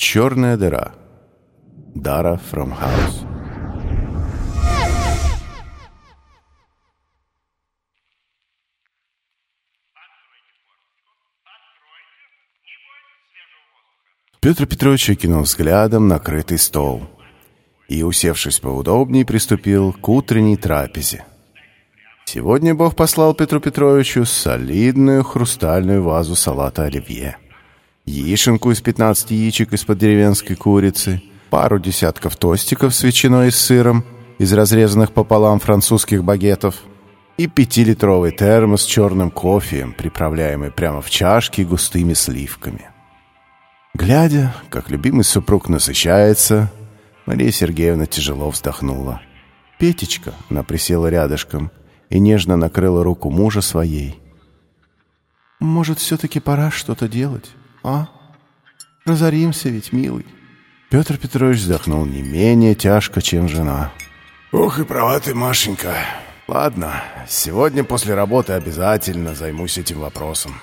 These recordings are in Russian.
Черная дыра. Дара from House. Петр Петрович окинул взглядом накрытый стол и, усевшись поудобнее, приступил к утренней трапезе. Сегодня Бог послал Петру Петровичу солидную хрустальную вазу салата оливье, яишенку из 15 яичек из-под деревенской курицы, пару десятков тостиков с ветчиной и сыром из разрезанных пополам французских багетов и пятилитровый термос с черным кофеем, приправляемый прямо в чашке густыми сливками. Глядя, как любимый супруг насыщается, Мария Сергеевна тяжело вздохнула. «Петечка», — она присела рядышком и нежно накрыла руку мужа своей. «Может, все-таки пора что-то делать, а? Разоримся ведь, милый». Петр Петрович вздохнул не менее тяжко, чем жена. «Ох и права ты, Машенька. Ладно, сегодня после работы обязательно займусь этим вопросом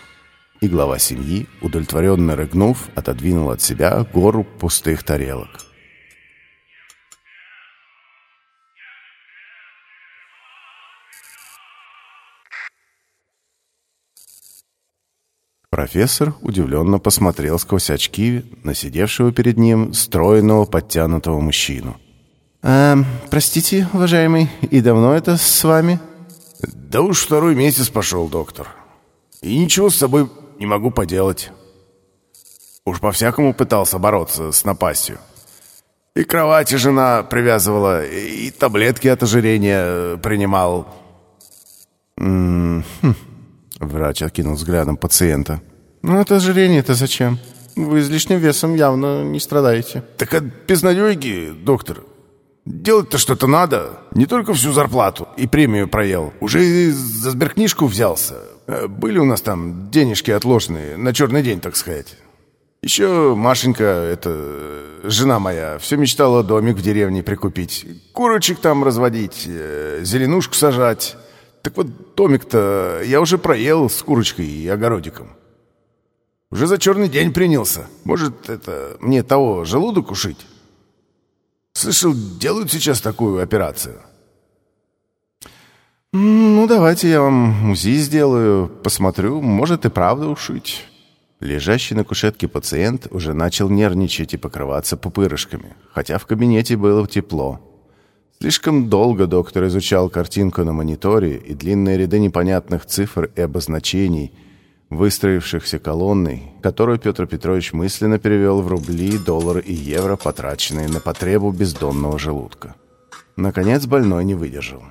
и глава семьи, удовлетворенно рыгнув, отодвинул от себя гору пустых тарелок. Профессор удивленно посмотрел сквозь очки на сидевшего перед ним стройного подтянутого мужчину. «А, простите, уважаемый, и давно это с вами?» «Да уж второй месяц пошел, доктор. И ничего с собой не могу поделать. Уж по-всякому пытался бороться с напастью. И кровати жена привязывала, и таблетки от ожирения принимал. М -м -хм. Врач окинул взглядом пациента. «Ну, это ожирение-то зачем? Вы излишним весом явно не страдаете». «Так от безнадеги, доктор. Делать-то что-то надо. Не только всю зарплату и премию проел. Уже за сберкнижку взялся. Э, были у нас там денежки отложенные, на черный день, так сказать. Еще Машенька, это жена моя, все мечтала домик в деревне прикупить. Курочек там разводить, э, зеленушку сажать. Так вот, домик-то я уже проел с курочкой и огородиком. Уже за черный день принялся. Может, это мне того желудок ушить? Слышал, делают сейчас такую операцию. «Ну, давайте я вам УЗИ сделаю, посмотрю, может и правда ушить». Лежащий на кушетке пациент уже начал нервничать и покрываться пупырышками, хотя в кабинете было тепло. Слишком долго доктор изучал картинку на мониторе и длинные ряды непонятных цифр и обозначений, выстроившихся колонной, которую Петр Петрович мысленно перевел в рубли, доллары и евро, потраченные на потребу бездонного желудка. Наконец больной не выдержал.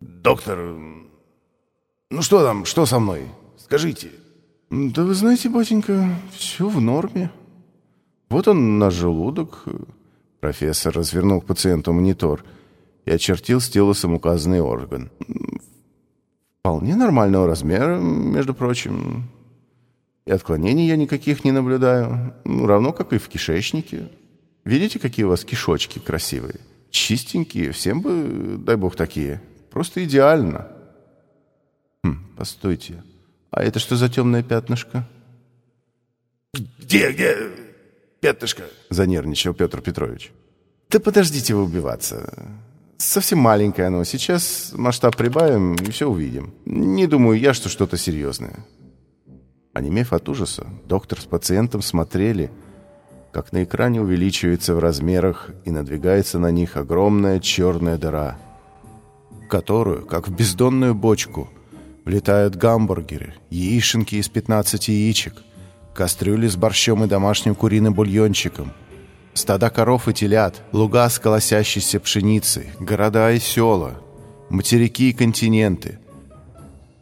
«Доктор, ну что там, что со мной? Скажите». «Да вы знаете, батенька, все в норме. Вот он наш желудок». Профессор развернул к пациенту монитор и очертил стилусом указанный орган. «Вполне нормального размера, между прочим. И отклонений я никаких не наблюдаю. Ну, равно как и в кишечнике. Видите, какие у вас кишочки красивые? Чистенькие, всем бы, дай бог, такие». Просто идеально. Хм, постойте. А это что за темное пятнышко? Где, где пятнышко? Занервничал Петр Петрович. Да подождите вы убиваться. Совсем маленькое оно. Сейчас масштаб прибавим и все увидим. Не думаю я, что что-то серьезное. Онемев от ужаса, доктор с пациентом смотрели, как на экране увеличивается в размерах и надвигается на них огромная черная дыра — которую, как в бездонную бочку, влетают гамбургеры, яишенки из 15 яичек, кастрюли с борщом и домашним куриным бульончиком, стада коров и телят, луга с колосящейся пшеницей, города и села, материки и континенты.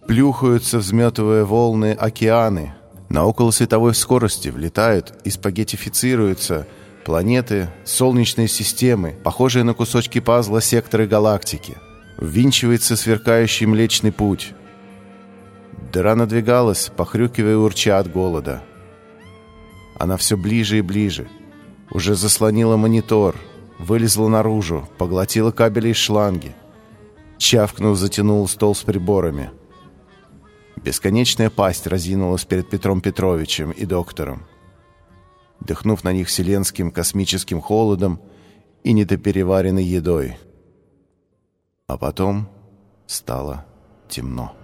Плюхаются, взметывая волны, океаны. На околосветовой скорости влетают и спагетифицируются планеты, солнечные системы, похожие на кусочки пазла секторы галактики – ввинчивается сверкающий Млечный Путь. Дыра надвигалась, похрюкивая и урча от голода. Она все ближе и ближе. Уже заслонила монитор, вылезла наружу, поглотила кабели и шланги. Чавкнув, затянул стол с приборами. Бесконечная пасть разинулась перед Петром Петровичем и доктором. дыхнув на них вселенским космическим холодом и недопереваренной едой. А потом стало темно.